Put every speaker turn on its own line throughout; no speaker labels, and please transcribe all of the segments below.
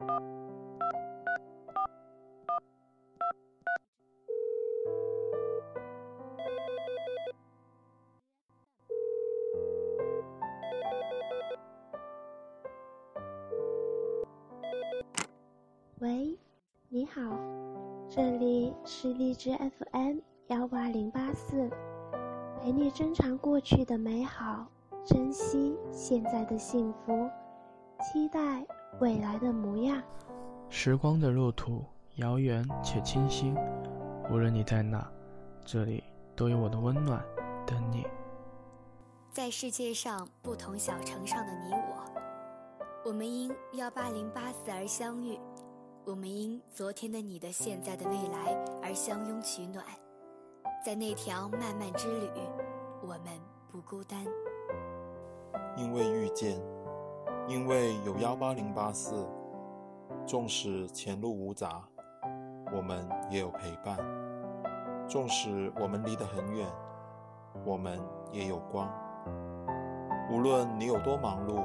喂，你好，这里是荔枝 FM 幺八零八四，陪你珍藏过去的美好，珍惜现在的幸福，期待未来的模样。
时光的路途遥远且清晰，无论你在哪，这里都有我的温暖等你。
在世界上不同小城上的你我，我们因幺八零八四而相遇。我们因昨天的你的现在的未来而相拥取暖，在那条漫漫之旅，我们不孤单。
因为遇见，因为有幺八零八四，纵使前路无杂，我们也有陪伴；纵使我们离得很远，我们也有光。无论你有多忙碌，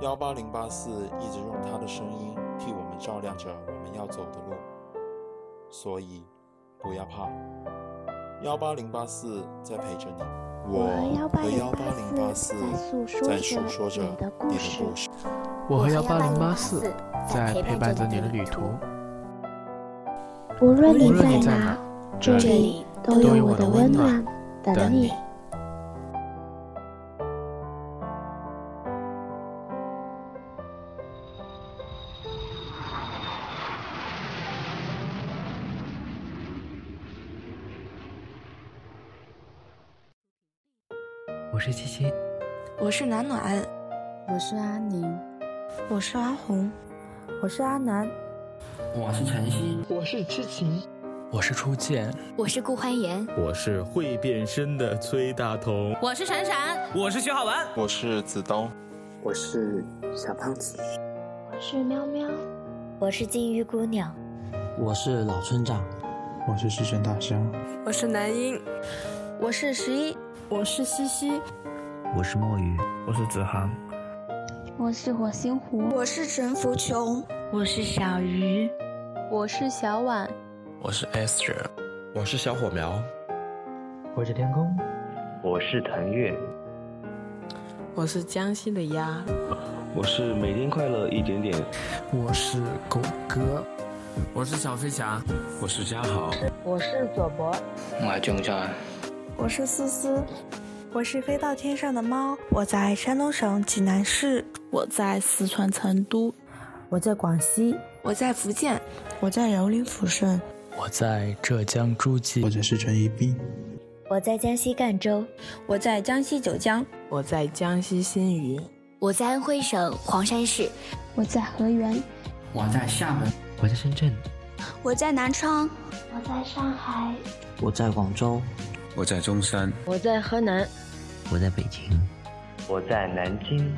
幺八零八四一直用他的声音。替我们照亮着我们要走的路，所以不要怕，幺八零八四在陪着你。
我和幺
八零八四在诉说着你的故事。
我和幺八零八四在陪伴着你的旅途。
无论你在哪，这里都有我的温暖等你。
是
暖暖，
我是阿宁，
我是阿红，
我是阿南，
我是晨曦，
我是知晴，
我是初见，
我是顾欢颜，
我是会变身的崔大同，
我是闪闪，
我是徐浩文，
我是子东，
我是小胖子，
我是喵喵，
我是金鱼姑娘，
我是老村长，
我是至尊大香，
我是男婴，
我是十一。
我是西西，
我是墨鱼，
我是子航，
我是火星狐，
我是陈福琼，
我是小鱼，
我是小婉，
我是 Esther，
我是小火苗，
我是天空，
我是腾月，
我是江西的鸭，
我是每天快乐一点点，
我是狗哥，
我是小飞侠，
我是嘉豪，
我是左博，
我是钟章。
我是思思，
我是飞到天上的猫。我在山东省济南市，
我在四川成都，
我在广西，
我在福建，
我在辽宁抚顺，
我在浙江诸暨，
我在四川宜宾，
我在江西赣州，
我在江西九江，
我在江西新余，
我在安徽省黄山市，
我在河源，
我在厦门，
我在深圳，
我在南昌，
我在上海，
我在广州。
我在中山，
我在河南，
我在北京，
我在南京，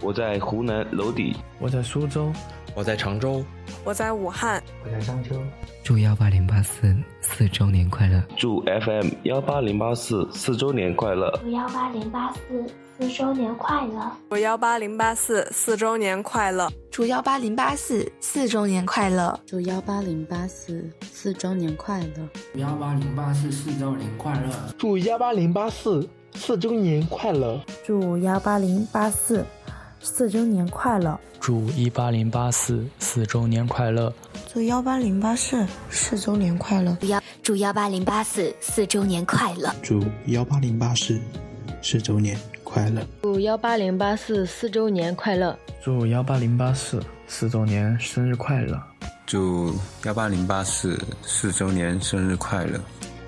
我在湖南娄底，
我在苏州，
我在常州，
我在武汉，
我在商丘。祝幺八零八四四周年快乐！
祝 FM 幺八零八四四周年快乐！
祝幺八零八四四周年快乐！
祝幺八零八四四周年快乐！
祝幺八零八四四周年快乐！
祝幺八零八四四周年快乐！
祝幺八零八四四周年快乐！
祝幺八零八四四周年快乐！
祝幺八零八四四周年快乐！
祝一八零八四四周年快乐！
祝幺八零八四四周年快乐！
幺祝幺八零八四四周年快乐！
祝幺八零八四四周年快乐！
祝幺八零八四四周年快乐！
祝幺八零八四四周年生日快乐！
祝幺八零八四四周年生日快乐！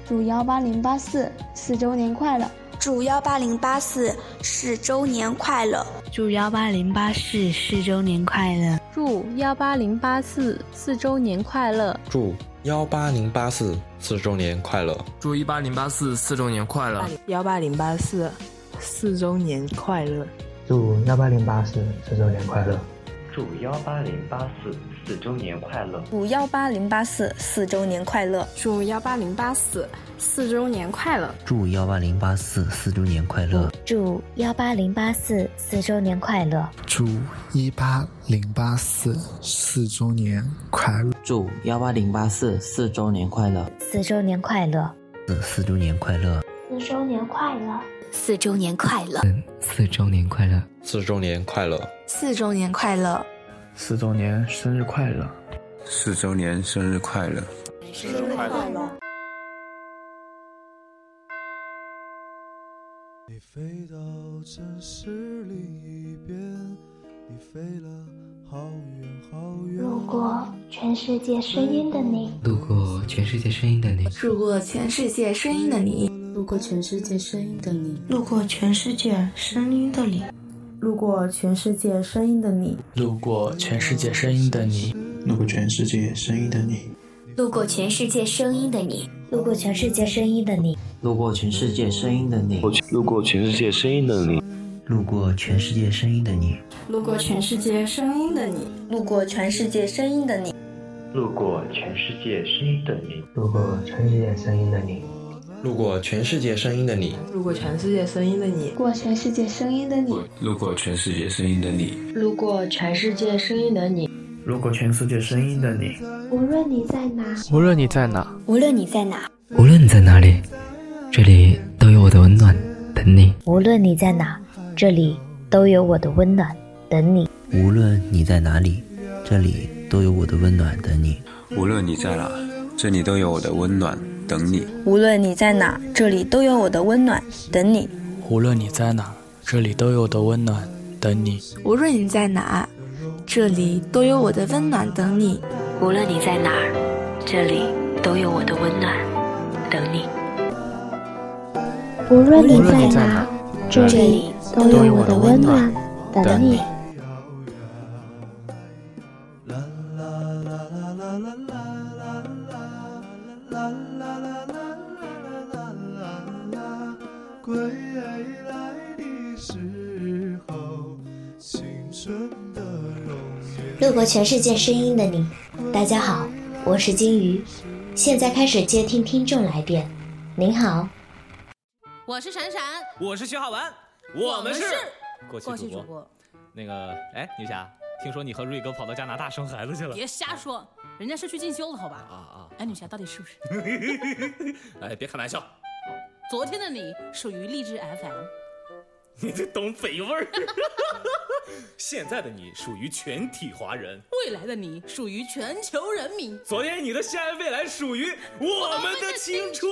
祝幺八零八四四周年快乐！
祝幺八零八四四周年快乐！
祝幺八零八四四周年快乐！
祝幺八零八四四周年快乐！
祝幺八零八四四周年快乐！
祝一八零八四四周年快乐！
幺八零八四四周年快乐！
祝幺八零八四四周年快乐！
祝幺八零八四四周年快乐！
祝幺八零八四四周年快乐！
祝幺八零八四四周年快乐！
祝幺八零八四四周年快乐！
祝幺八零八四四周年快乐！
祝一八零八四四周年快乐！
祝幺八零八四四周年快乐！
四周年快乐！
四周年快乐！
四周年快乐！
四周年快乐！
四周年快乐！
四周年快乐！
四周年快乐！
四周年生日快乐！
四周年生日快乐！
生日快乐！
你飞到城市另一边，你飞了好远好远。
路过全世界声音的你，
路过全世界声音的你，
路过全世界声音的你，
路过全世界声音的你，
路过全世界声音的你，
路过全世界声音的你，
路过全世界声音的你，
路过全世界声音的你，
路过全世界声音的你，
路过全世界声音的你，
路过全世界声音的你，
路过全世界声音的你，
路过全世界声音的你，
路过全世界声音的你，
路过全世界声音的你，
路过全世界声音的你，
路过全世界声音的你。
路过全世界声音的你，
路过全世界声音的你，
路过全世界声音的你，
路过全世界声音的你，
路过全世界声音的你，
路过全世界声音的你。
无论你在哪，
无论你在哪，
无论你在哪，
无论你在哪里，这里都有我的温暖等你。
无论你在哪，这里都有我的温暖等你。
无论你在哪里，这里都有我的温暖等你。
无论你在哪，这里都有我的温暖等你。
无论你在哪，这里都有我的温暖等你。
无论你在哪，这里都有我的温暖等你。
无论你在哪，这里都有我的温暖等你。
无论你在哪，这里都有我的温暖等你。
无论你在哪，这里都有我的温暖等你。
过全世界声音的你，大家好，我是金鱼，现在开始接听听众来电。您好，
我是闪闪，
我是徐浩文，
我们是
过气主播。那个，哎，女侠，听说你和瑞哥跑到加拿大生孩子去了？
别瞎说，人家是去进修了，好吧？
啊啊！
哎，女侠到底是不是？
哎，别开玩笑。
昨天的你属于励志 FM，
你这东北味儿。现在的你属于全体华人，
未来的你属于全球人民。
昨天你的现在未来属于我们的青春。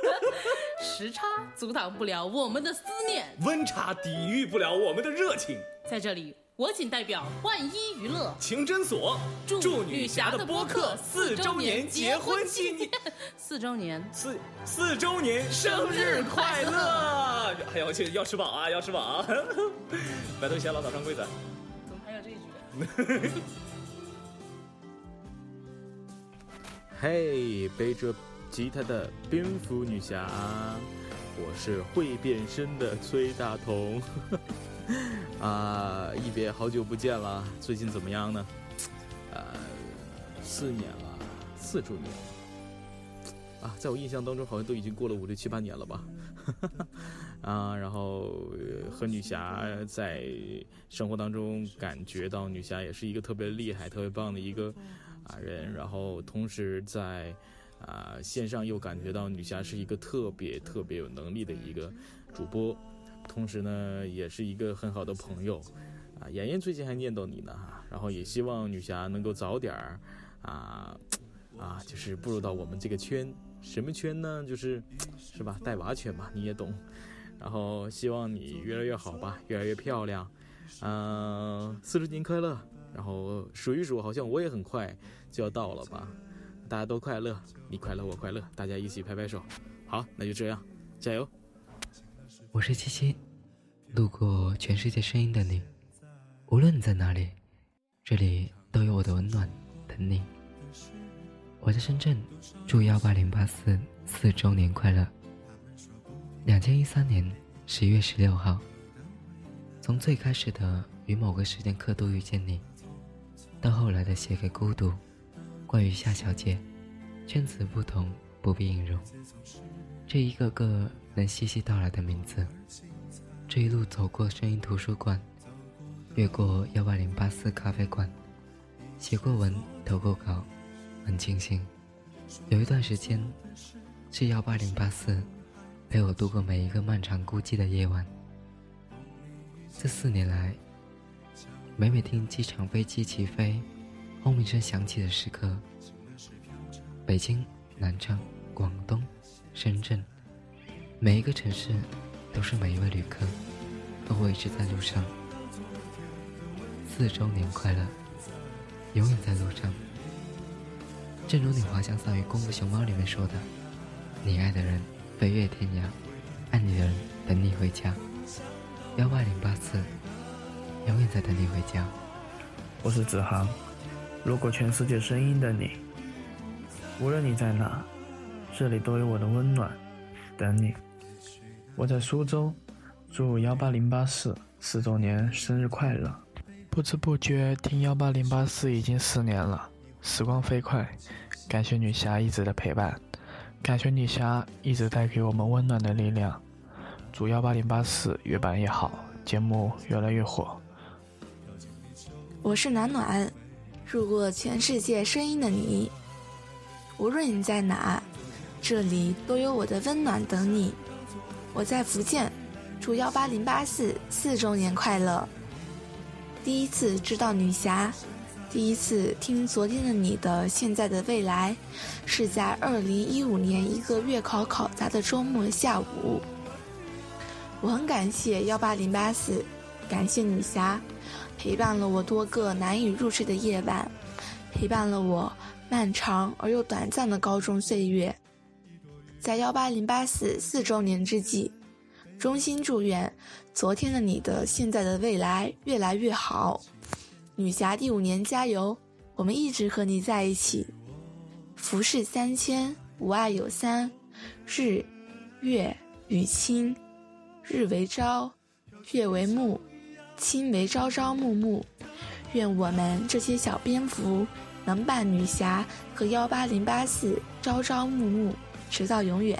时差阻挡不了我们的思念，
温差抵御不了我们的热情。
在这里。我仅代表万一娱乐
情真所
祝女侠的播客四周年结婚纪念，四周年
四四周年生日快乐！哎呦我去，要吃饱啊，要吃饱啊！白头偕老，早生贵子。
怎么还有这一句？
嘿，背着吉他的蝙蝠女侠，我是会变身的崔大同。啊，一别好久不见了，最近怎么样呢？呃，四年了，四周年了啊，在我印象当中，好像都已经过了五六七八年了吧？啊，然后和女侠在生活当中感觉到女侠也是一个特别厉害、特别棒的一个啊人，然后同时在啊线上又感觉到女侠是一个特别特别有能力的一个主播。同时呢，也是一个很好的朋友，啊，妍妍最近还念叨你呢，然后也希望女侠能够早点儿，啊，啊，就是步入到我们这个圈，什么圈呢？就是，是吧？带娃圈嘛，你也懂。然后希望你越来越好吧，越来越漂亮，嗯，四十年快乐。然后数一数，好像我也很快就要到了吧，大家都快乐，你快乐我快乐，大家一起拍拍手。好，那就这样，加油。
我是七七，路过全世界声音的你，无论你在哪里，这里都有我的温暖等你。我在深圳，祝幺八零八四四周年快乐。两千一三年十一月十六号，从最开始的与某个时间刻度遇见你，到后来的写给孤独，关于夏小姐，圈子不同，不必引用。这一个个能细细道来的名字，这一路走过声音图书馆，越过幺八零八四咖啡馆，写过文，投过稿，很庆幸，有一段时间，是幺八零八四陪我度过每一个漫长孤寂的夜晚。这四年来，每每听机场飞机起飞，轰鸣声响起的时刻，北京、南昌、广东、深圳，每一个城市，都是每一位旅客，都会一直在路上。四周年快乐，永远在路上。正如你滑翔伞与功夫熊猫里面说的：“你爱的人飞越天涯，爱你的人等你回家。”幺八零八四，永远在等你回家。
我是子航，路过全世界声音的你，无论你在哪，这里都有我的温暖，等你。我在苏州，祝幺八零八四四周年生日快乐！不知不觉听幺八零八四已经四年了，时光飞快，感谢女侠一直的陪伴，感谢女侠一直带给我们温暖的力量。祝幺八零八四越办越好，节目越来越火。
我是暖暖，路过全世界声音的你，无论你在哪，这里都有我的温暖等你。我在福建，祝幺八零八四四周年快乐。第一次知道女侠，第一次听昨天的你的现在的未来，是在二零一五年一个月考考砸的周末下午。我很感谢幺八零八四，感谢女侠，陪伴了我多个难以入睡的夜晚，陪伴了我漫长而又短暂的高中岁月。在幺八零八四四周年之际，衷心祝愿昨天的你的现在的未来越来越好。女侠第五年加油，我们一直和你在一起。浮世三千，吾爱有三：日、月与卿。日为朝，月为暮，卿为朝朝暮暮。愿我们这些小蝙蝠能伴女侠和幺八零八四朝朝暮暮，直到永远。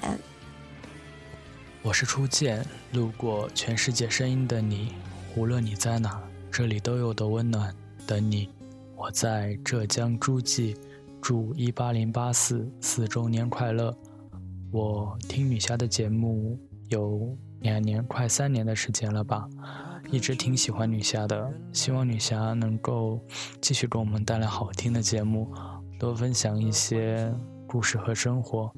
我是初见，路过全世界声音的你，无论你在哪，这里都有的温暖等你。我在浙江诸暨，祝一八零八四四周年快乐。我听女侠的节目有。两年快三年的时间了吧，一直挺喜欢女侠的，希望女侠能够继续给我们带来好听的节目，多分享一些故事和生活。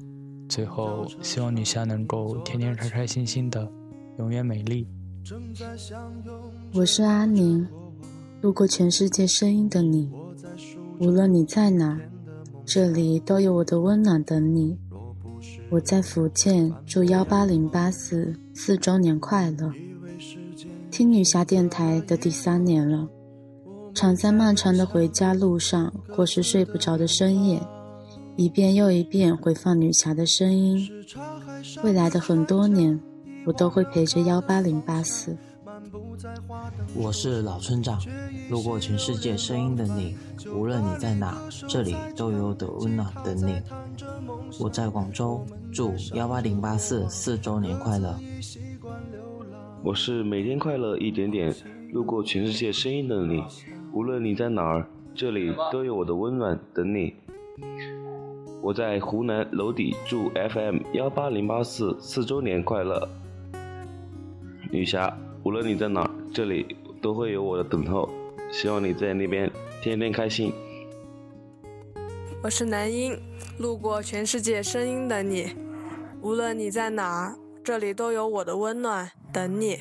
最后，希望女侠能够天天开开心心的，永远美丽。
我是阿宁，路过全世界声音的你，无论你在哪，这里都有我的温暖等你。我在福建，祝幺八零八四四周年快乐！听女侠电台的第三年了，常在漫长的回家路上，或是睡不着的深夜，一遍又一遍回放女侠的声音。未来的很多年，我都会陪着幺八零八四。
我是老村长，路过全世界声音的你，无论你在哪，这里都有的温暖等你。我在广州，祝幺八零八四四周年快乐。
我是每天快乐一点点，路过全世界声音的你，无论你在哪儿，这里都有我的温暖等你。我在湖南娄底，祝 FM 幺八零八四四周年快乐。女侠，无论你在哪，这里都会有我的等候，希望你在那边天天开心。
我是南音。路过全世界声音的你，无论你在哪，这里都有我的温暖等你。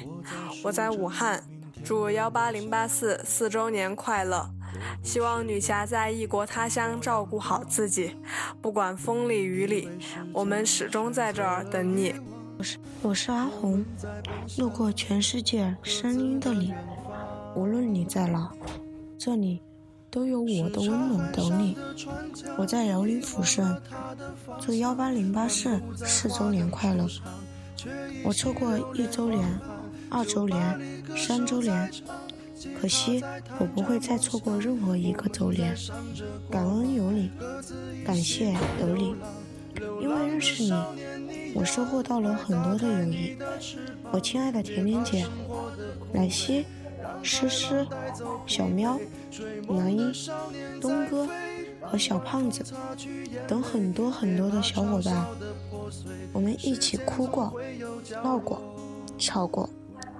我在武汉，祝幺八零八四四周年快乐！希望女侠在异国他乡照顾好自己，不管风里雨里，我们始终在这儿等你。
我是我是阿红，路过全世界声音的你，无论你在哪，这里。都有我的温暖等你。我在辽宁抚顺，祝幺八零八四四周年快乐。我错过一周年、二周年、三周年，可惜我不会再错过任何一个周年。感恩有你，感谢有你，因为认识你，我收获到了很多的友谊。我亲爱的甜甜姐，奶昔。诗诗、小喵、南一、东哥和小胖子等很多很多的小伙伴，我们一起哭过、闹过、吵过、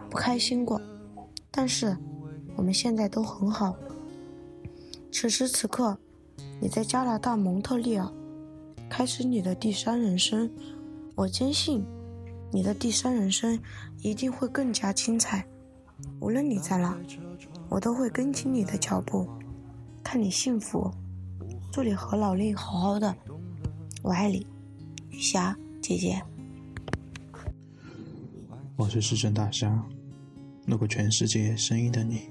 不开心过，但是我们现在都很好。此时此刻，你在加拿大蒙特利尔开始你的第三人生，我坚信你的第三人生一定会更加精彩。无论你在哪，我都会跟紧你的脚步，看你幸福，祝你和老令好好的，我爱你，雨霞姐姐。
我是市政大虾，路过全世界声音的你，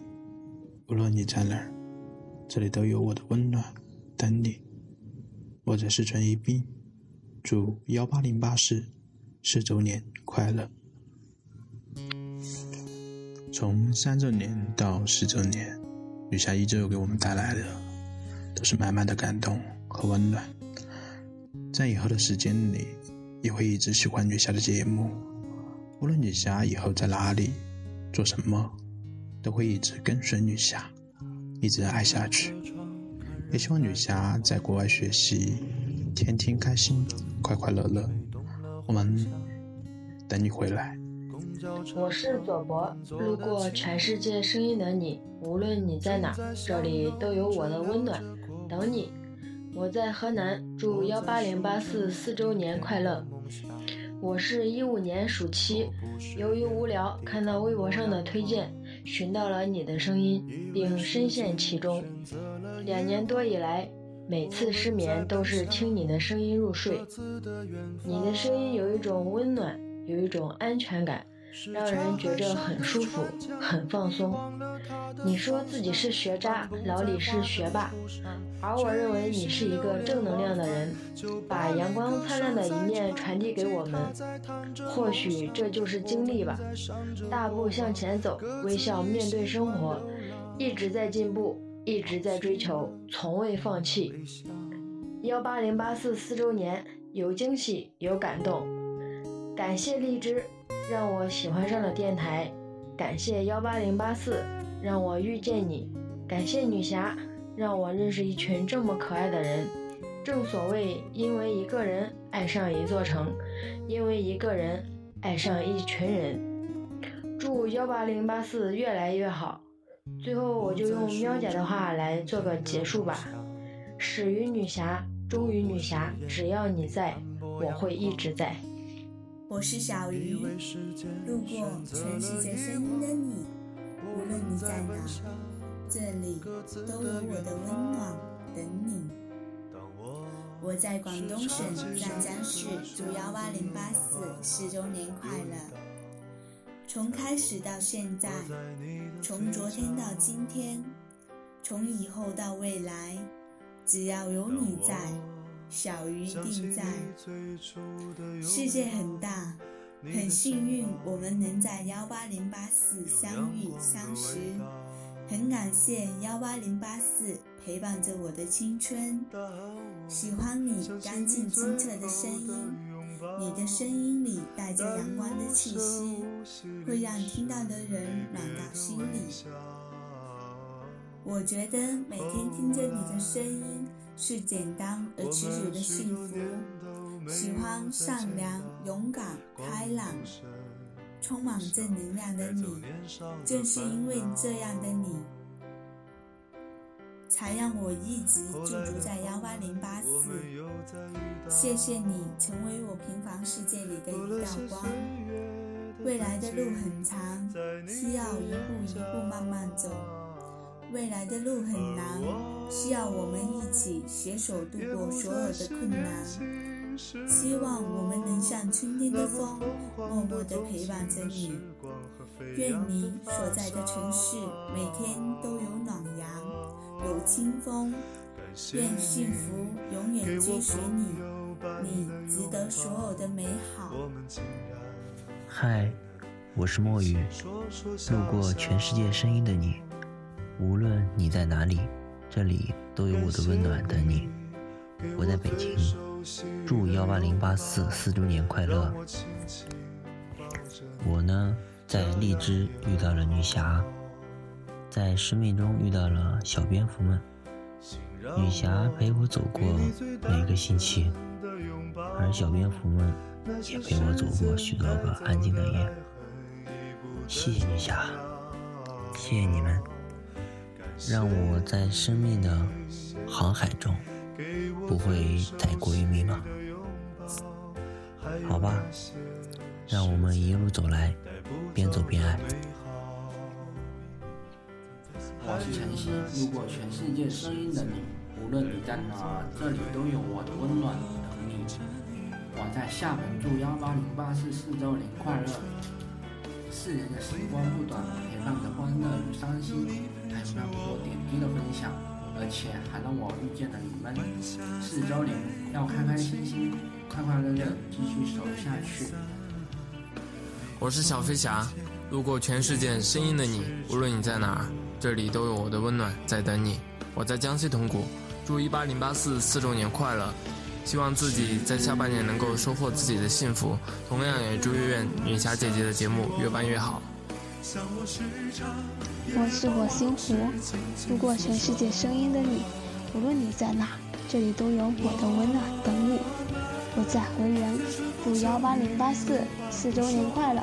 无论你在哪儿，这里都有我的温暖等你。我在四川宜宾，祝幺八零八四四周年快乐。从三周年到十周年，雨霞依旧给我们带来的都是满满的感动和温暖。在以后的时间里，也会一直喜欢雨霞的节目。无论雨霞以后在哪里做什么，都会一直跟随女侠，一直爱下去。也希望女侠在国外学习，天天开心，快快乐乐。我们等你回来。
我是左博，路过全世界声音的你，无论你在哪，这里都有我的温暖等你。我在河南，祝幺八零八四四周年快乐。我是一五年暑期，由于无聊，看到微博上的推荐，寻到了你的声音，并深陷其中。两年多以来，每次失眠都是听你的声音入睡。你的声音有一种温暖，有一种安全感。让人觉着很舒服，很放松。你说自己是学渣，老李是学霸，而我认为你是一个正能量的人，把阳光灿烂的一面传递给我们。或许这就是经历吧。大步向前走，微笑面对生活，一直在进步，一直在追求，从未放弃。幺八零八四四周年，有惊喜，有感动，感谢荔枝。让我喜欢上了电台，感谢幺八零八四，让我遇见你；感谢女侠，让我认识一群这么可爱的人。正所谓，因为一个人爱上一座城，因为一个人爱上一群人。祝幺八零八四越来越好。最后，我就用喵姐的话来做个结束吧：始于女侠，终于女侠，只要你在，我会一直在。
我是小鱼，路过全世界声音的你，无论你在哪，这里都有我的温暖等你。我在广东省湛江市，祝幺八零八四十周年快乐。从开始到现在，从昨天到今天，从以后到未来，只要有你在。小鱼定在。世界很大，很幸运我们能在幺八零八四相遇相识，很感谢幺八零八四陪伴着我的青春。喜欢你干净清澈的声音，你的声音里带着阳光的气息，会让听到的人暖到心里。我觉得每天听着你的声音。是简单而持久的幸福。喜欢善良、勇敢、开朗、充满正能量的你。正是因为这样的你，才让我一直驻足在幺八零八四。谢谢你，成为我平凡世界里的一道光。未来的路很长，需要一步一步慢慢走。未来的路很难，需要我们一起携手度过所有的困难。希望我们能像春天的风，默默地陪伴着你。愿你所在的城市每天都有暖阳，有清风。愿幸福永远追随你，你值得所有的美好。
嗨，我是墨雨，路过全世界声音的你。无论你在哪里，这里都有我的温暖等你。我在北京，祝幺八零八四四周年快乐。我呢，在荔枝遇到了女侠，在生命中遇到了小蝙蝠们。女侠陪我走过每个星期，而小蝙蝠们也陪我走过许多个安静的夜。谢谢女侠，谢谢你们，让我在生命的航海中不会太过于迷茫。好吧，让我们一路走来，边走边爱。
我是晨曦，路过全世界声音的你，无论你在哪，这里都有我的温暖等你。我在厦门祝幺八零八四四周年快乐。四年的时光不短，陪伴着欢乐与伤心，还有那么多点滴的分享，而且还让我遇见了你们。四周年要开开心心，快快乐乐继续走下去。
我是小飞侠，路过全世界声音的你，无论你在哪。这里都有我的温暖在等你。我在江西铜鼓，祝一八零八四四周年快乐！希望自己在下半年能够收获自己的幸福，同样也祝月月女侠姐姐的节目越办越好。
我是火星湖，路过全世界声音的你，无论你在哪，这里都有我的温暖等你。我在河源，祝幺八零八四四周年快乐，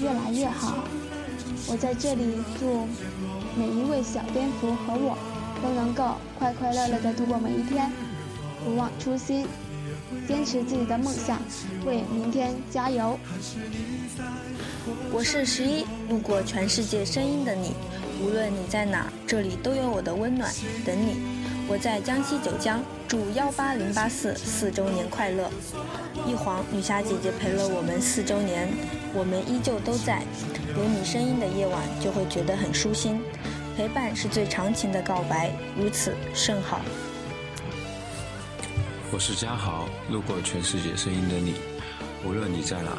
越来越好。我在这里祝每一位小蝙蝠和我都能够快快乐乐地度过每一天，不忘初心，坚持自己的梦想，为明天加油。
我是十一，路过全世界声音的你，无论你在哪，这里都有我的温暖等你。我在江西九江，祝幺八零八四四周年快乐。一晃，女侠姐姐陪了我们四周年，我们依旧都在。有你声音的夜晚，就会觉得很舒心。陪伴是最长情的告白，如此甚好。
我是嘉豪，路过全世界声音的你，无论你在哪，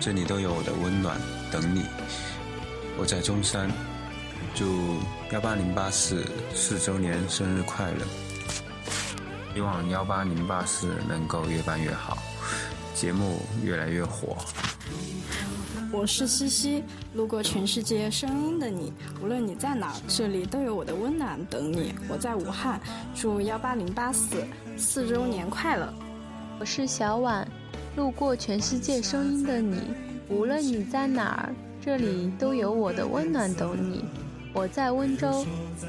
这里都有我的温暖等你。我在中山，祝幺八零八四四周年生日快乐！希望幺八零八四能够越办越好，节目越来越火。
我是西西，路过全世界声音的你，无论你在哪，这里都有我的温暖等你。我在武汉，祝幺八零八四四周年快乐。
我是小婉，路过全世界声音的你，无论你在哪儿，这里都有我的温暖等你。我在温州，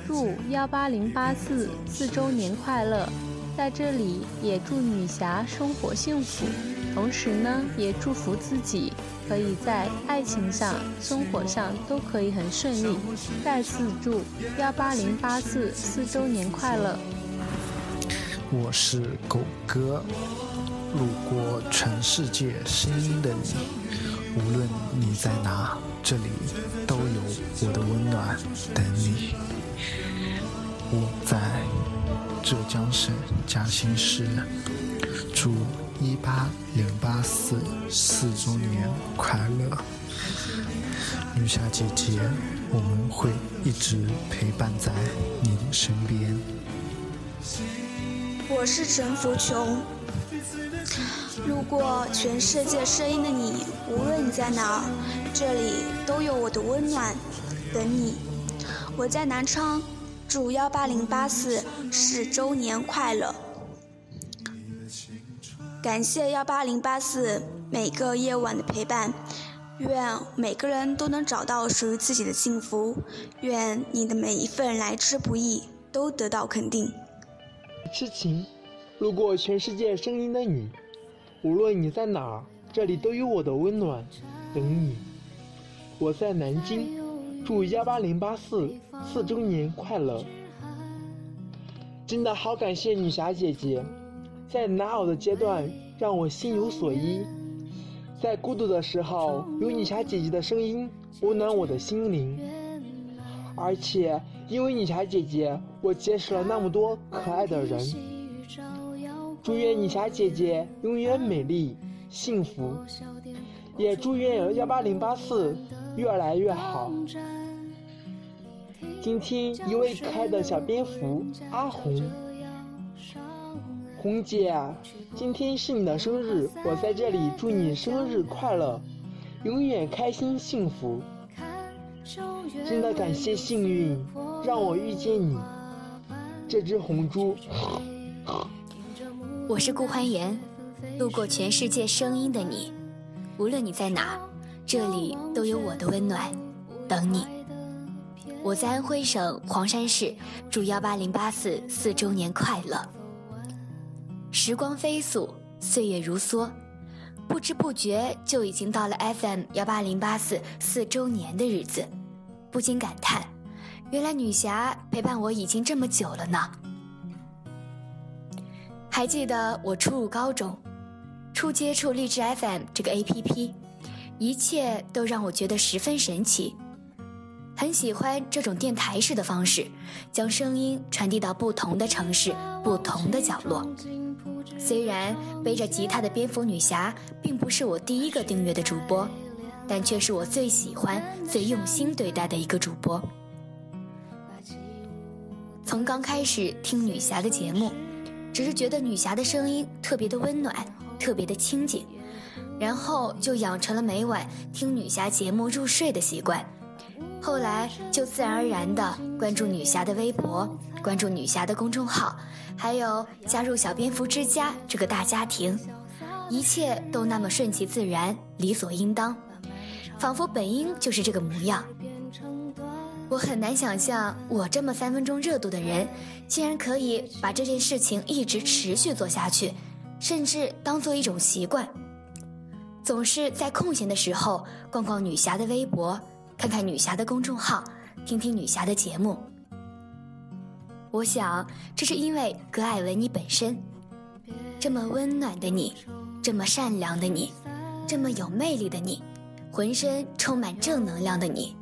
祝幺八零八四四周年快乐，在这里也祝女侠生活幸福。同时呢，也祝福自己可以在爱情上、生活上都可以很顺利。再次祝幺八零八四四周年快乐！
我是狗哥，路过全世界声音的你，无论你在哪，这里都有我的温暖等你。我在浙江省嘉兴市，祝。一八零八四四周年快乐，女侠姐姐，我们会一直陪伴在你的身边。
我是陈福琼，路过全世界声音的你，无论你在哪儿，这里都有我的温暖等你。我在南昌，祝幺八零八四四周年快乐。感谢幺八零八四每个夜晚的陪伴，愿每个人都能找到属于自己的幸福，愿你的每一份来之不易都得到肯定。
痴情，路过全世界声音的你，无论你在哪，这里都有我的温暖等你。我在南京，祝幺八零八四四周年快乐！真的好感谢女侠姐姐。在难熬的阶段，让我心有所依；在孤独的时候，有女侠姐姐的声音温暖我的心灵。而且，因为女侠姐姐，我结识了那么多可爱的人。祝愿女侠姐姐永远美丽幸福，也祝愿幺八零八四越来越好。今天一位可爱的小蝙蝠阿红，红姐，今天是你的生日，我在这里祝你生日快乐，永远开心幸福。真的感谢幸运，让我遇见你，这只红猪。
我是顾欢颜，路过全世界声音的你，无论你在哪，这里都有我的温暖等你。我在安徽省黄山市，祝幺八零八四四周年快乐。时光飞速，岁月如梭，不知不觉就已经到了 FM 幺八零八四四周年的日子，不禁感叹，原来女侠陪伴我已经这么久了呢。还记得我初入高中，初接触励志 FM 这个 APP，一切都让我觉得十分神奇。很喜欢这种电台式的方式，将声音传递到不同的城市、不同的角落。虽然背着吉他的蝙蝠女侠并不是我第一个订阅的主播，但却是我最喜欢、最用心对待的一个主播。从刚开始听女侠的节目，只是觉得女侠的声音特别的温暖，特别的清静，然后就养成了每晚听女侠节目入睡的习惯。后来就自然而然的关注女侠的微博，关注女侠的公众号，还有加入小蝙蝠之家这个大家庭，一切都那么顺其自然，理所应当，仿佛本应就是这个模样。我很难想象，我这么三分钟热度的人，竟然可以把这件事情一直持续做下去，甚至当做一种习惯。总是在空闲的时候逛逛女侠的微博。看看女侠的公众号，听听女侠的节目。我想，这是因为格艾文你本身，这么温暖的你，这么善良的你，这么有魅力的你，浑身充满正能量的你，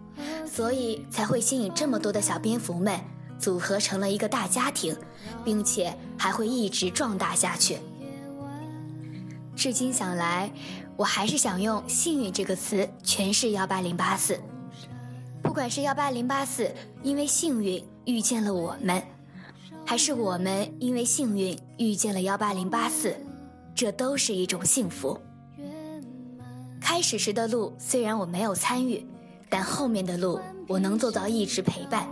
所以才会吸引这么多的小蝙蝠们组合成了一个大家庭，并且还会一直壮大下去。至今想来，我还是想用“幸运”这个词诠释幺八零八四。不管是幺八零八四因为幸运遇见了我们，还是我们因为幸运遇见了幺八零八四，这都是一种幸福。开始时的路虽然我没有参与，但后面的路我能做到一直陪伴。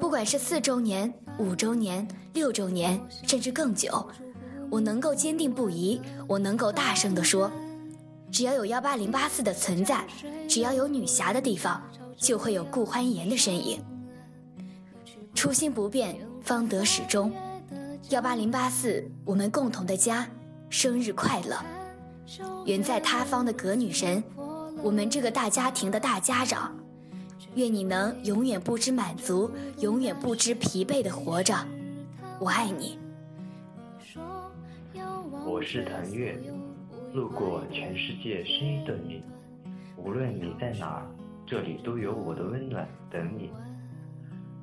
不管是四周年、五周年、六周年，甚至更久，我能够坚定不移，我能够大声地说：只要有幺八零八四的存在，只要有女侠的地方。就会有顾欢颜的身影。初心不变，方得始终。幺八零八四，我们共同的家，生日快乐！远在他方的葛女神，我们这个大家庭的大家长，愿你能永远不知满足，永远不知疲惫的活着。我爱你。
我是谭月，路过全世界声音的你，无论你在哪儿。这里都有我的温暖等你。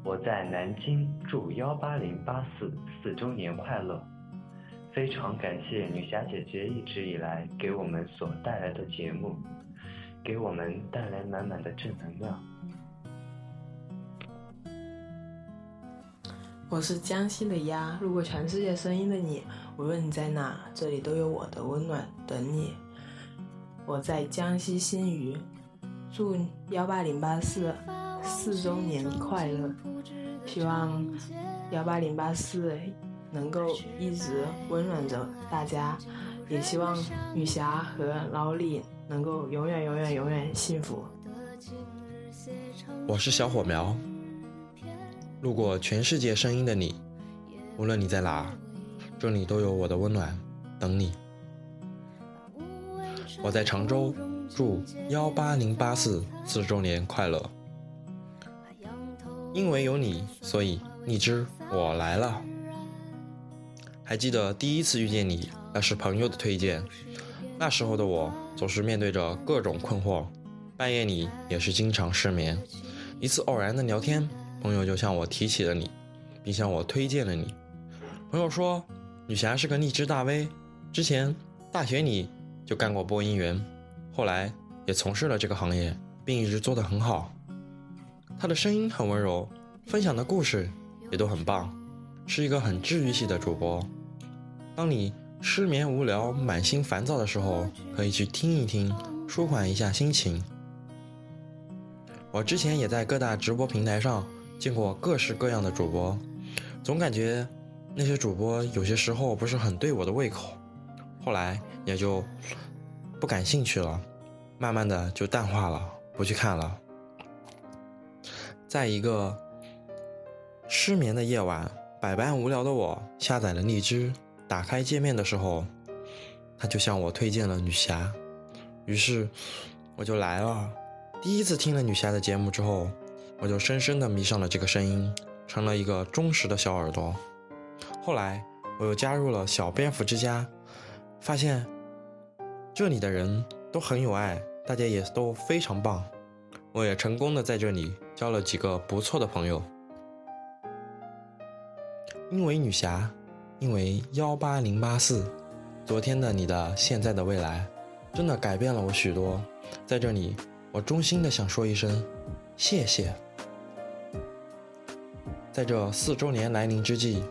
我在南京祝幺八零八四四周年快乐！非常感谢女侠姐姐一直以来给我们所带来的节目，给我们带来满满的正能量。
我是江西的鸭，路过全世界声音的你，无论你在哪，这里都有我的温暖等你。我在江西新余。祝幺八零八四四周年快乐！希望幺八零八四能够一直温暖着大家，也希望女侠和老李能够永远、永远、永远幸福。
我是小火苗，路过全世界声音的你，无论你在哪，这里都有我的温暖等你。我在常州。祝幺八零八四四周年快乐！因为有你，所以荔枝我来了。还记得第一次遇见你，那是朋友的推荐。那时候的我总是面对着各种困惑，半夜里也是经常失眠。一次偶然的聊天，朋友就向我提起了你，并向我推荐了你。朋友说，女侠是个励志大 V，之前大学里就干过播音员。后来也从事了这个行业，并一直做得很好。他的声音很温柔，分享的故事也都很棒，是一个很治愈系的主播。当你失眠无聊、满心烦躁的时候，可以去听一听，舒缓一下心情。我之前也在各大直播平台上见过各式各样的主播，总感觉那些主播有些时候不是很对我的胃口，后来也就不感兴趣了，慢慢的就淡化了，不去看了。在一个失眠的夜晚，百般无聊的我下载了荔枝，打开界面的时候，他就向我推荐了女侠，于是我就来了。第一次听了女侠的节目之后，我就深深的迷上了这个声音，成了一个忠实的小耳朵。后来我又加入了小蝙蝠之家，发现这里的人都很有爱，大家也都非常棒。我也成功的在这里交了几个不错的朋友。因为女侠，因为幺八零八四，昨天的你的现在的未来，真的改变了我许多。在这里，我衷心的想说一声谢谢。在这四周年来临之际，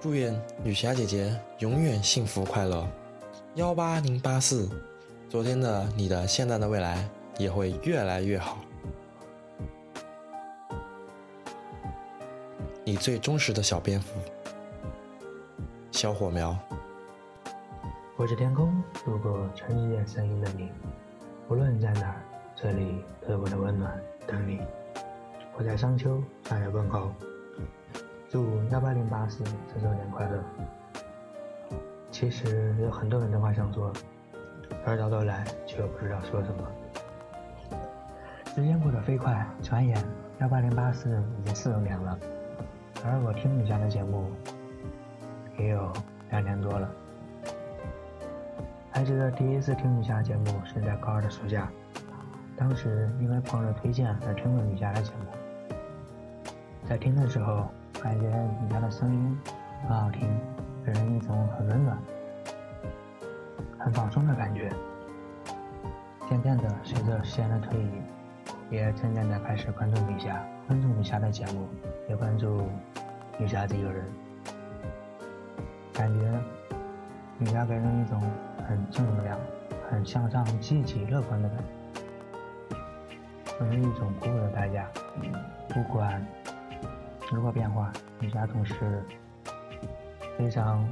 祝愿女侠姐姐永远幸福快乐。幺八零八四，昨天的你的现在的未来也会越来越好。你最忠实的小蝙蝠，小火苗。
我是天空，路过全世界声音的你，无论在哪儿，这里都有我的温暖等你。我在商丘向你问候，祝幺八零八四四周年快乐。其实有很多人的话想说，而到头来却又不知道说什么。时间过得飞快，转眼幺八零八四已经四周年了。而我听你家的节目也有两年多了，还记得第一次听女侠节目是在高二的暑假，当时因为朋友推荐而听了女侠的节目，在听的时候感觉女侠的声音很好听，给人一种很温暖、很放松的感觉。渐渐的，随着时间的推移，也渐渐的开始关注女侠，关注女侠的节目，也关注。女侠这个人，感觉女侠给人一种很正能量、很向上、积极乐观的感觉，作为一种鼓舞的代价，不管如何变化，女侠总是非常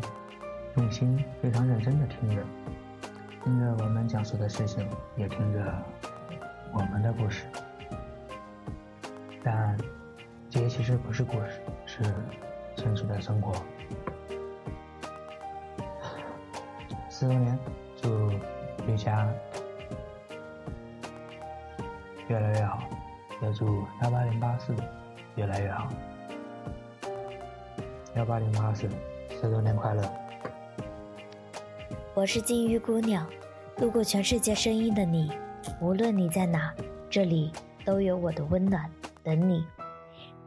用心、非常认真的听着，听着我们讲述的事情，也听着我们的故事，但。这些其实不是故事，是真实的生活。四周年，祝女侠越来越好，也祝幺八零八四越来越好。幺八零八四，四周年快乐！
我是金鱼姑娘，路过全世界声音的你，无论你在哪，这里都有我的温暖等你。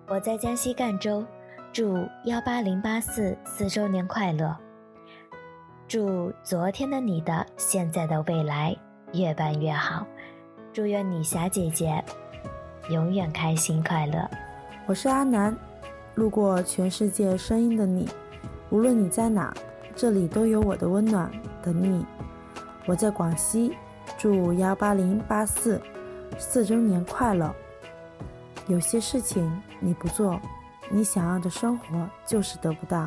我在江西赣州，祝幺八零八四四周年快乐！祝昨天的你的现在的未来越办越好！祝愿女侠姐姐永远开心快乐！
我是阿南，路过全世界声音的你，无论你在哪，这里都有我的温暖等你。我在广西，祝幺八零八四四周年快乐！有些事情你不做，你想要的生活就是得不到。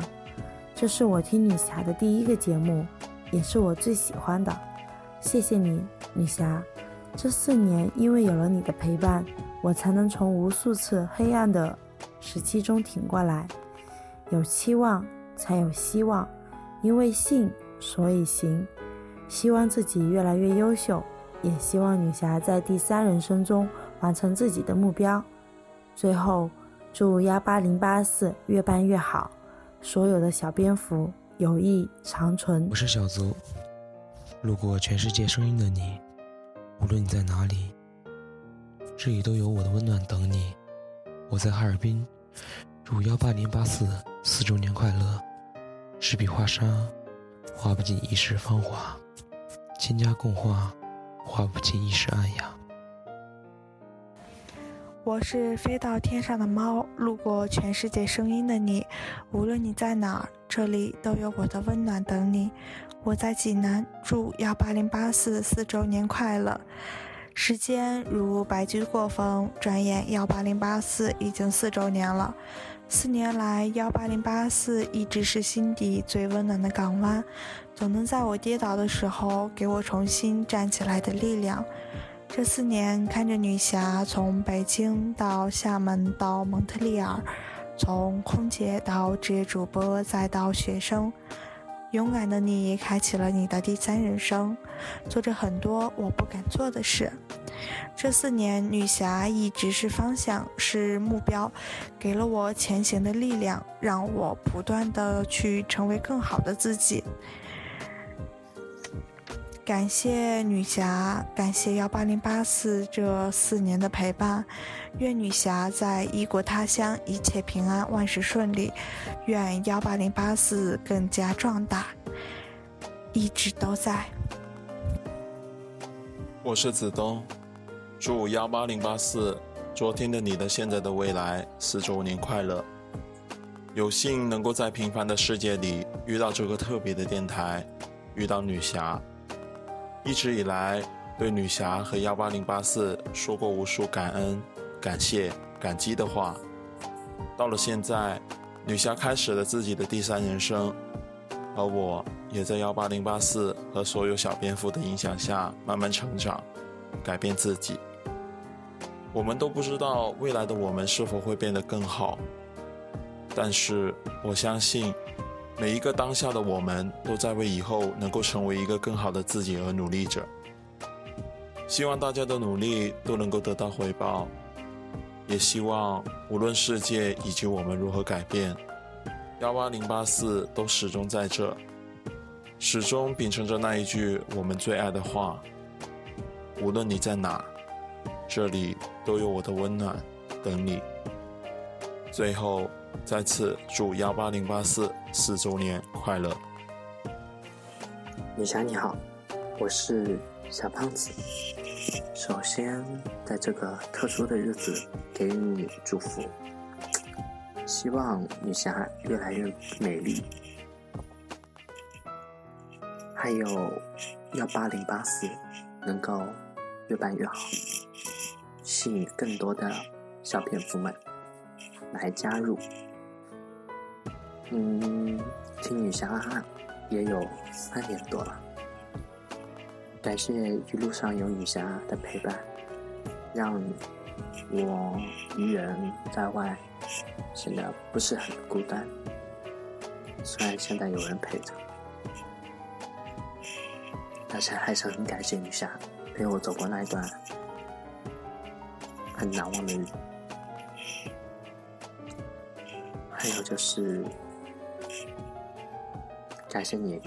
这是我听女侠的第一个节目，也是我最喜欢的。谢谢你，女侠。这四年，因为有了你的陪伴，我才能从无数次黑暗的时期中挺过来。有期望，才有希望。因为信，所以行。希望自己越来越优秀，也希望女侠在第三人生中完成自己的目标。最后，祝幺八零八四越办越好，所有的小蝙蝠友谊长存。
我是小卒，路过全世界声音的你，无论你在哪里，这里都有我的温暖等你。我在哈尔滨，祝幺八零八四四周年快乐！十笔画沙，画不尽一世芳华；千家共话，画不尽一世暗雅。
我是飞到天上的猫，路过全世界声音的你，无论你在哪儿，这里都有我的温暖等你。我在济南，祝幺八零八四四周年快乐。时间如白驹过风，转眼幺八零八四已经四周年了。四年来，幺八零八四一直是心底最温暖的港湾，总能在我跌倒的时候给我重新站起来的力量。这四年，看着女侠从北京到厦门到蒙特利尔，从空姐到职业主播再到学生，勇敢的你开启了你的第三人生，做着很多我不敢做的事。这四年，女侠一直是方向，是目标，给了我前行的力量，让我不断的去成为更好的自己。感谢女侠，感谢幺八零八四这四年的陪伴。愿女侠在异国他乡一切平安，万事顺利。愿幺八零八四更加壮大，一直都在。
我是子东，祝幺八零八四昨天的你的现在的未来四周年快乐。有幸能够在平凡的世界里遇到这个特别的电台，遇到女侠。一直以来，对女侠和幺八零八四说过无数感恩、感谢、感激的话。到了现在，女侠开始了自己的第三人生，而我也在幺八零八四和所有小蝙蝠的影响下慢慢成长，改变自己。我们都不知道未来的我们是否会变得更好，但是我相信。每一个当下的我们都在为以后能够成为一个更好的自己而努力着。希望大家的努力都能够得到回报，也希望无论世界以及我们如何改变，幺八零八四都始终在这，始终秉承着那一句我们最爱的话：无论你在哪，这里都有我的温暖等你。最后。再次祝幺八零八四四周年快乐！
女侠你好，我是小胖子。首先，在这个特殊的日子，给予你祝福，希望女侠越来越美丽。还有幺八零八四能够越办越好，吸引更多的小蝙蝠们来加入。嗯，听女侠也有三年多了，感谢一路上有女侠的陪伴，让我一人在外显得不是很孤单。虽然现在有人陪着，但是还是很感谢女侠陪我走过那一段很难忘的日子。还有就是。感谢你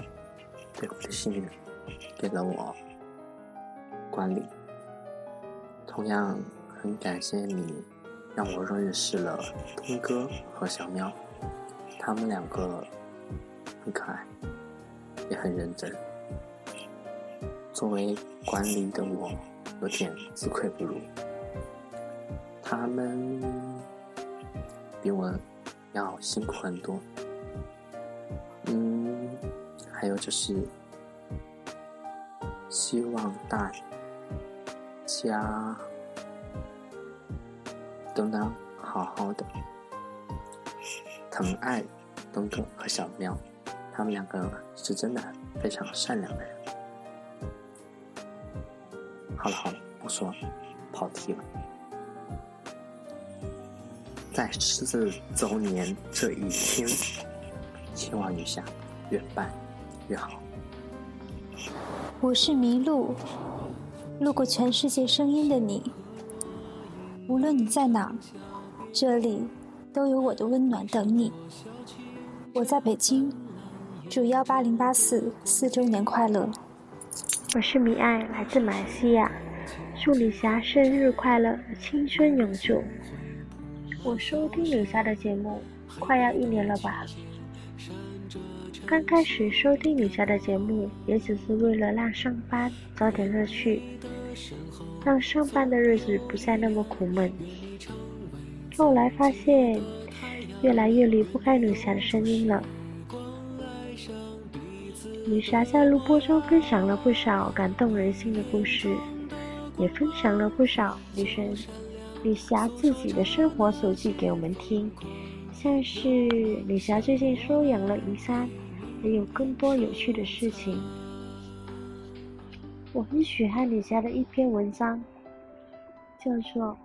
对我的信任，给了我管理。同样很感谢你，让我认识了东哥和小喵，他们两个很可爱，也很认真。作为管理的我，有点自愧不如。他们比我要辛苦很多。嗯还有就是，希望大家都能好好的疼爱东哥和小喵，他们两个是真的非常善良的人。好了好了，不说了，跑题了。在十四周年这一天，希望雨下越办。越好。
我是麋鹿，路过全世界声音的你。无论你在哪，这里都有我的温暖等你。我在北京，祝幺八零八四四周年快乐。
我是米爱，来自马来西亚，祝李霞生日快乐，青春永驻。我收听李霞的节目，快要一年了吧。刚开始收听女侠的节目，也只是为了让上班找点乐趣。让上班的日子不再那么苦闷。后来发现，越来越离不开女侠的声音了。女侠在录播中分享了不少感动人心的故事，也分享了不少女神、女侠自己的生活手记给我们听，像是女侠最近收养了银山，还有更多有趣的事情。我很喜欢女侠的一篇文章，叫做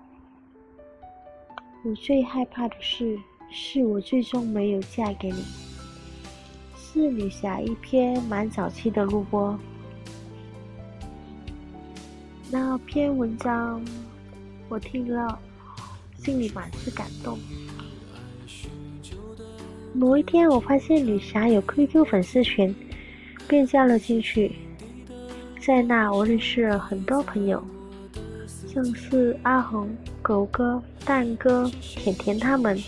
“我最害怕的事，是我最终没有嫁给你”，是女侠一篇蛮早期的录播。那篇文章我听了，心里满是感动。某一天，我发现女侠有 QQ 粉丝群，便加了进去。在那，我认识了很多朋友，像是阿红、狗哥、蛋哥、甜甜他们，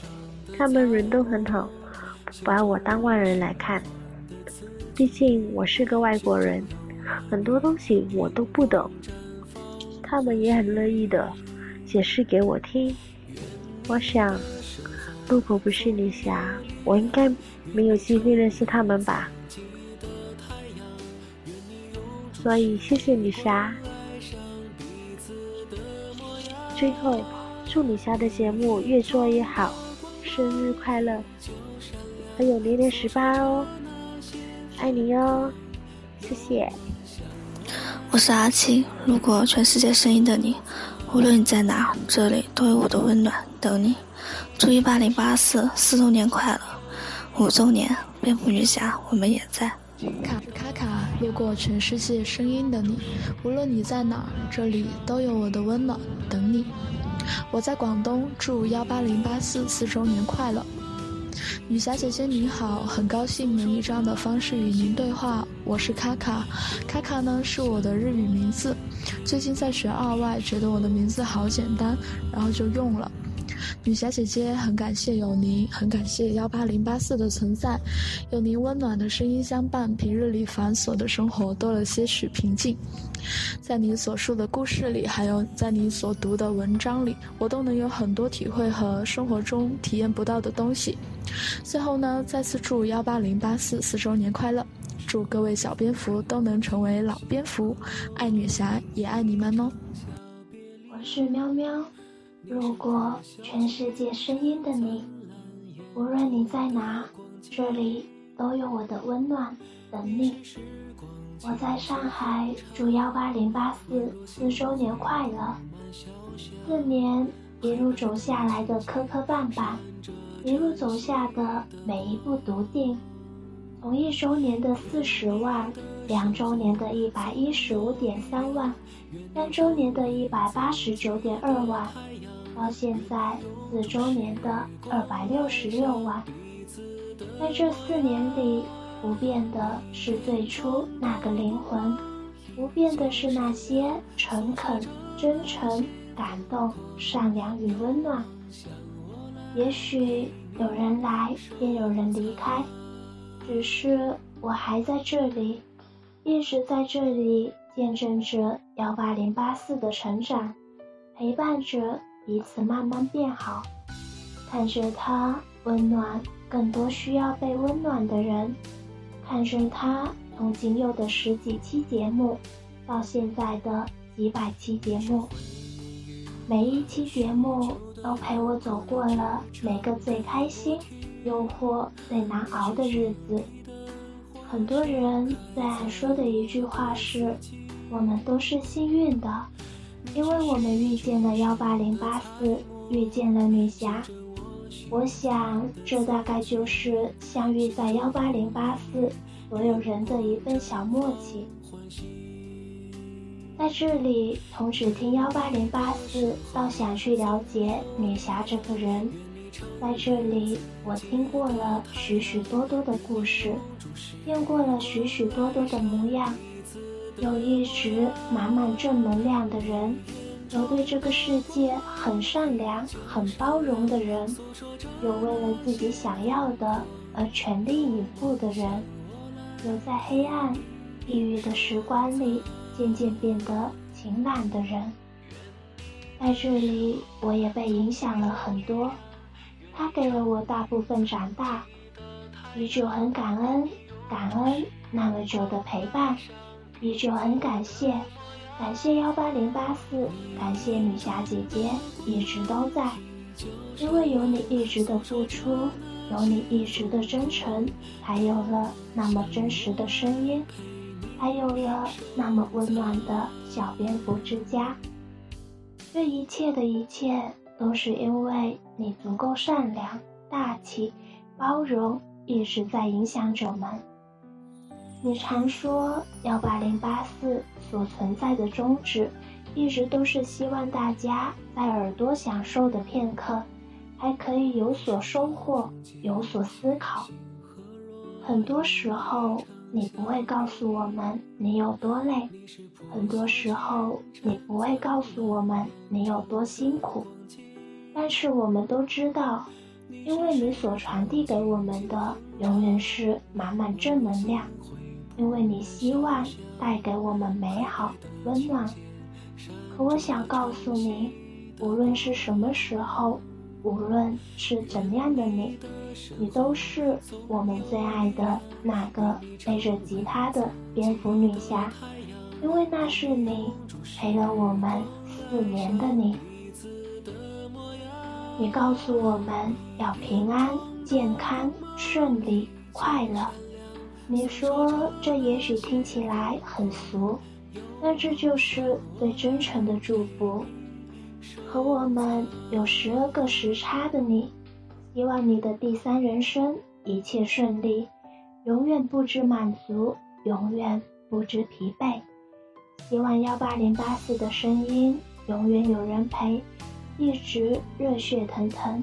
他们人都很好，不把我当外人来看。毕竟我是个外国人，很多东西我都不懂，他们也很乐意的解释给我听。我想，如果不是女侠，我应该没有机会认识他们吧。所以，谢谢女侠。最后，祝女侠的节目越做越好，生日快乐！还有年年十八哦，爱你哟，谢谢。
我是阿七，路过全世界声音的你，无论你在哪，这里都有我的温暖等你。祝一八零八四四周年快乐，五周年蝙蝠女侠，我们也在。
卡卡卡，越过全世界声音的你，无论你在哪，这里都有我的温暖等你。我在广东，祝幺八零八四四周年快乐。女侠姐姐你好，很高兴能以这样的方式与您对话。我是卡卡，卡卡呢是我的日语名字。最近在学二外，觉得我的名字好简单，然后就用了。女侠姐姐，很感谢有您，很感谢幺八零八四的存在，有您温暖的声音相伴，平日里繁琐的生活多了些许平静。在你所述的故事里，还有在你所读的文章里，我都能有很多体会和生活中体验不到的东西。最后呢，再次祝幺八零八四四周年快乐，祝各位小蝙蝠都能成为老蝙蝠，爱女侠也爱你们哦。
我是喵喵。路过全世界声音的你，无论你在哪，这里都有我的温暖等你。我在上海，祝幺八零八四四周年快乐！四年一路走下来的磕磕绊绊，一路走下的每一步笃定，从一周年的四十万，两周年的一百一十五点三万，三周年的一百八十九点二万。到现在四周年的二百六十六万，在这四年里，不变的是最初那个灵魂，不变的是那些诚恳、真诚、感动、善良与温暖。也许有人来，也有人离开，只是我还在这里，一直在这里，见证着幺八零八四的成长，陪伴着。彼此慢慢变好，看着他温暖更多需要被温暖的人，看着他从仅有的十几期节目，到现在的几百期节目，每一期节目都陪我走过了每个最开心、诱惑最难熬的日子。很多人最爱说的一句话是：“我们都是幸运的。”因为我们遇见了幺八零八四，遇见了女侠，我想这大概就是相遇在幺八零八四所有人的一份小默契。在这里，从只听幺八零八四到想去了解女侠这个人，在这里我听过了许许多多的故事，见过了许许多多的模样。有一直满满正能量的人，有对这个世界很善良、很包容的人，有为了自己想要的而全力以赴的人，有在黑暗、抑郁的时光里渐渐变得晴朗的人。在这里，我也被影响了很多。他给了我大部分长大，依旧很感恩，感恩那么久的陪伴，依旧很感谢，感谢幺八零八四，感谢女侠姐姐一直都在，因为有你一直的付出，有你一直的真诚，才有了那么真实的声音，还有了那么温暖的小蝙蝠之家。这一切的一切，都是因为你足够善良、大气、包容，一直在影响着我们。你常说幺八零八四所存在的宗旨，一直都是希望大家在耳朵享受的片刻，还可以有所收获、有所思考。很多时候。你不会告诉我们你有多累，很多时候你不会告诉我们你有多辛苦，但是我们都知道，因为你所传递给我们的永远是满满正能量，因为你希望带给我们美好温暖。可我想告诉你，无论是什么时候。无论是怎样的你，你都是我们最爱的那个背着吉他的蝙蝠女侠，因为那是你陪了我们四年的你。你告诉我们要平安、健康、顺利、快乐。你说这也许听起来很俗，但这就是最真诚的祝福。和我们有十二个时差的你，希望你的第三人生一切顺利，永远不知满足，永远不知疲惫。希望幺八零八四的声音永远有人陪，一直热血腾腾。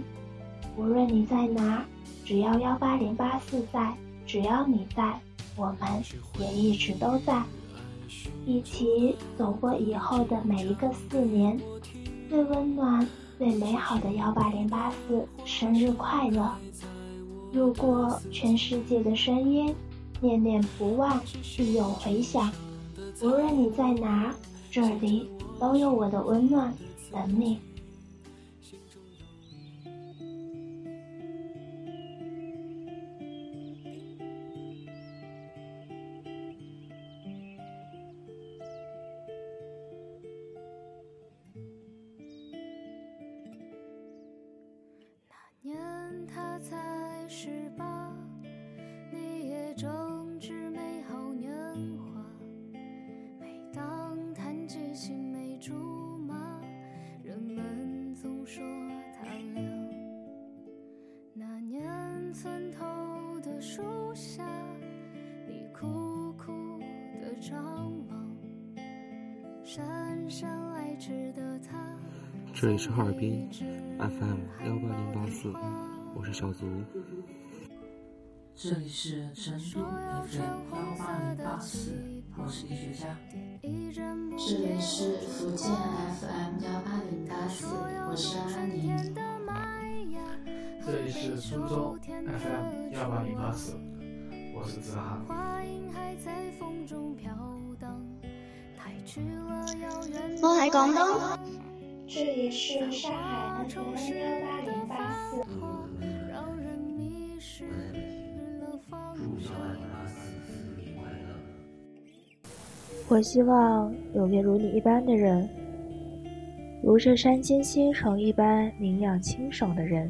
无论你在哪，只要幺八零八四在，只要你在，我们也一直都在，一起走过以后的每一个四年。最温暖、最美好的幺八零八四生日快乐！路过全世界的声音念念不忘，必有回响。无论你在哪，这里都有我的温暖等你。
这里是哈尔滨 FM 幺八零八四，我是小卒。
这里是成都 FM 幺八零八四，我是艺学家。
这里是福建 FM 幺八零八四，我是安宁。
这里是苏州 FM 幺八零八四，我是子涵。
我喺广东。
这里是上海 FM 幺八零八四。
我希望有个如你一般的人，如这山间溪城一般明亮清爽的人，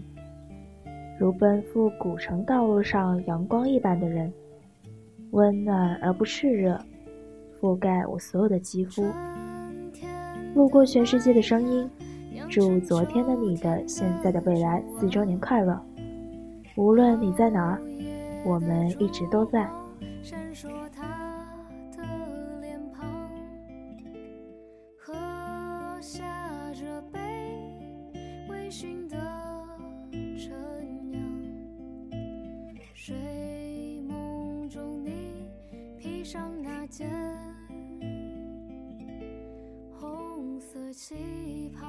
如奔赴古城道路上阳光一般的人，温暖而不炽热，覆盖我所有的肌肤。路过全世界的声音，祝昨天的你的现在的未来四周年快乐！无论你在哪，我们一直都在。
气泡，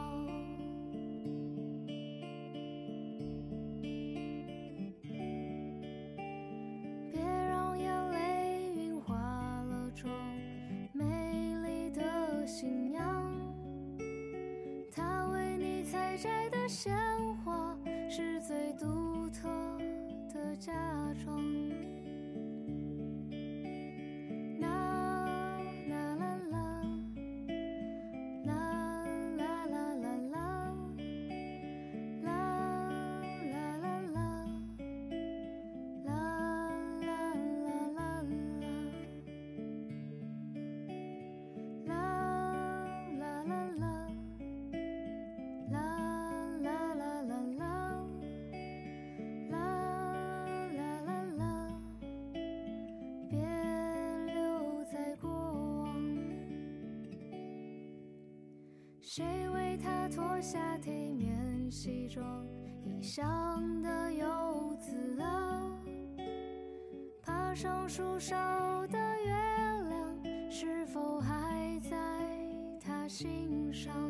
别让眼泪晕花了妆，美丽的新娘，他为你采摘。的鲜脱下体面西装？异乡的游子啊，爬上树梢的月亮，是否还在他心上？